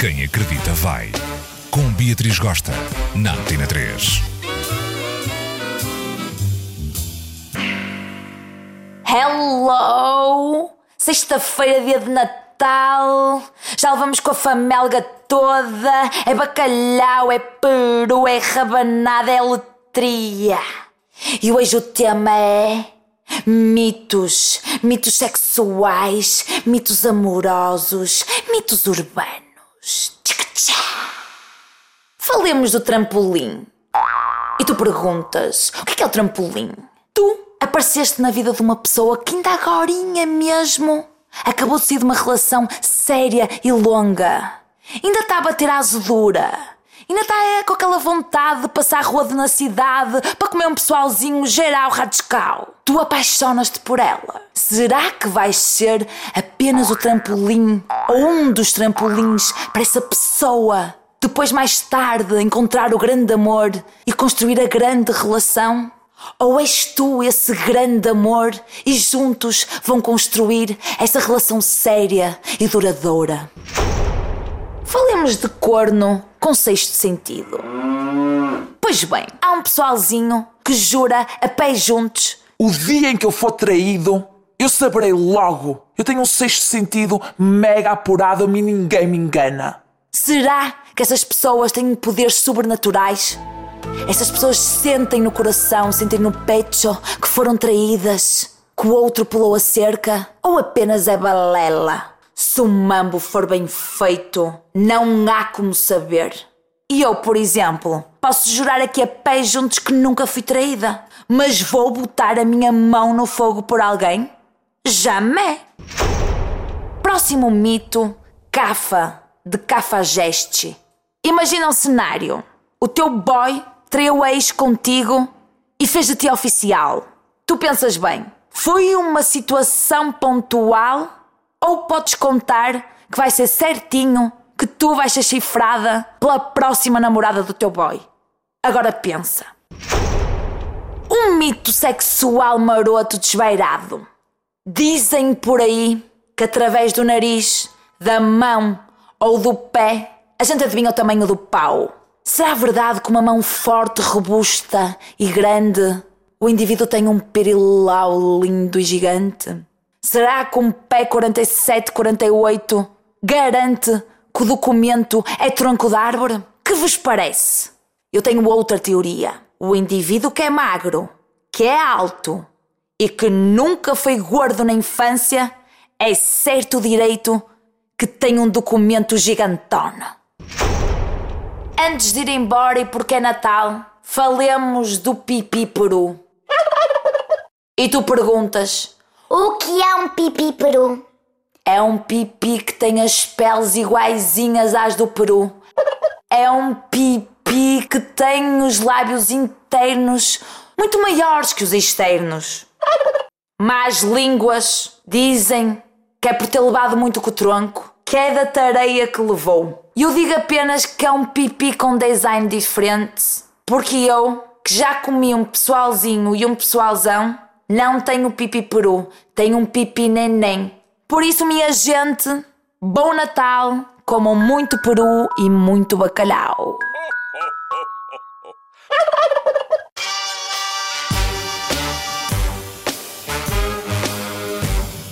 Quem acredita vai. Com Beatriz Gosta, na Antena 3. Hello! Sexta-feira, dia de Natal. Já levamos com a famelga toda. É bacalhau, é peru, é rabanada, é letria. E hoje o tema é. Mitos, mitos sexuais, mitos amorosos, mitos urbanos. Falemos do trampolim. E tu perguntas: o que é, que é o trampolim? Tu apareceste na vida de uma pessoa que ainda agora mesmo acabou de sair de uma relação séria e longa. Ainda está a bater a azedura. Ainda está é, com aquela vontade de passar a rua na cidade para comer um pessoalzinho geral radical. Tu apaixonas-te por ela. Será que vais ser apenas o trampolim ou um dos trampolins para essa pessoa? Depois, mais tarde, encontrar o grande amor e construir a grande relação? Ou és tu esse grande amor e juntos vão construir essa relação séria e duradoura? Falemos de corno com sexto sentido. Pois bem, há um pessoalzinho que jura a pé juntos. O dia em que eu for traído, eu saberei logo. Eu tenho um sexto sentido mega apurado, mim ninguém me engana. Será que essas pessoas têm poderes sobrenaturais? Essas pessoas sentem no coração, sentem no peito que foram traídas, que o outro pulou a cerca? Ou apenas é balela? Se o mambo for bem feito, não há como saber. E eu, por exemplo, posso jurar aqui a pé juntos que nunca fui traída, mas vou botar a minha mão no fogo por alguém? Jamais! Próximo mito, Cafa, de Cafajeste. Imagina um cenário. O teu boy traiu a ex contigo e fez de ti oficial. Tu pensas bem, foi uma situação pontual ou podes contar que vai ser certinho que tu vais ser chifrada pela próxima namorada do teu boy? Agora pensa. Um mito sexual maroto desvairado. Dizem por aí que através do nariz, da mão ou do pé a gente adivinha o tamanho do pau. Será verdade que uma mão forte, robusta e grande o indivíduo tem um perilau lindo e gigante? Será que um pé 47, 48 garante que o documento é tronco de árvore? Que vos parece? Eu tenho outra teoria. O indivíduo que é magro, que é alto e que nunca foi gordo na infância é certo direito que tem um documento gigantona. Antes de ir embora e porque é Natal, falemos do pipi peru. E tu perguntas: O que é um pipi peru? é um pipi que tem as peles iguaizinhas às do peru? É um pipi que tem os lábios internos muito maiores que os externos? Más línguas dizem que é por ter levado muito com o tronco, que é da tareia que levou. Eu digo apenas que é um pipi com design diferente, porque eu, que já comi um pessoalzinho e um pessoalzão, não tenho pipi peru, tenho um pipi neném. Por isso, minha gente, bom Natal, comam muito peru e muito bacalhau.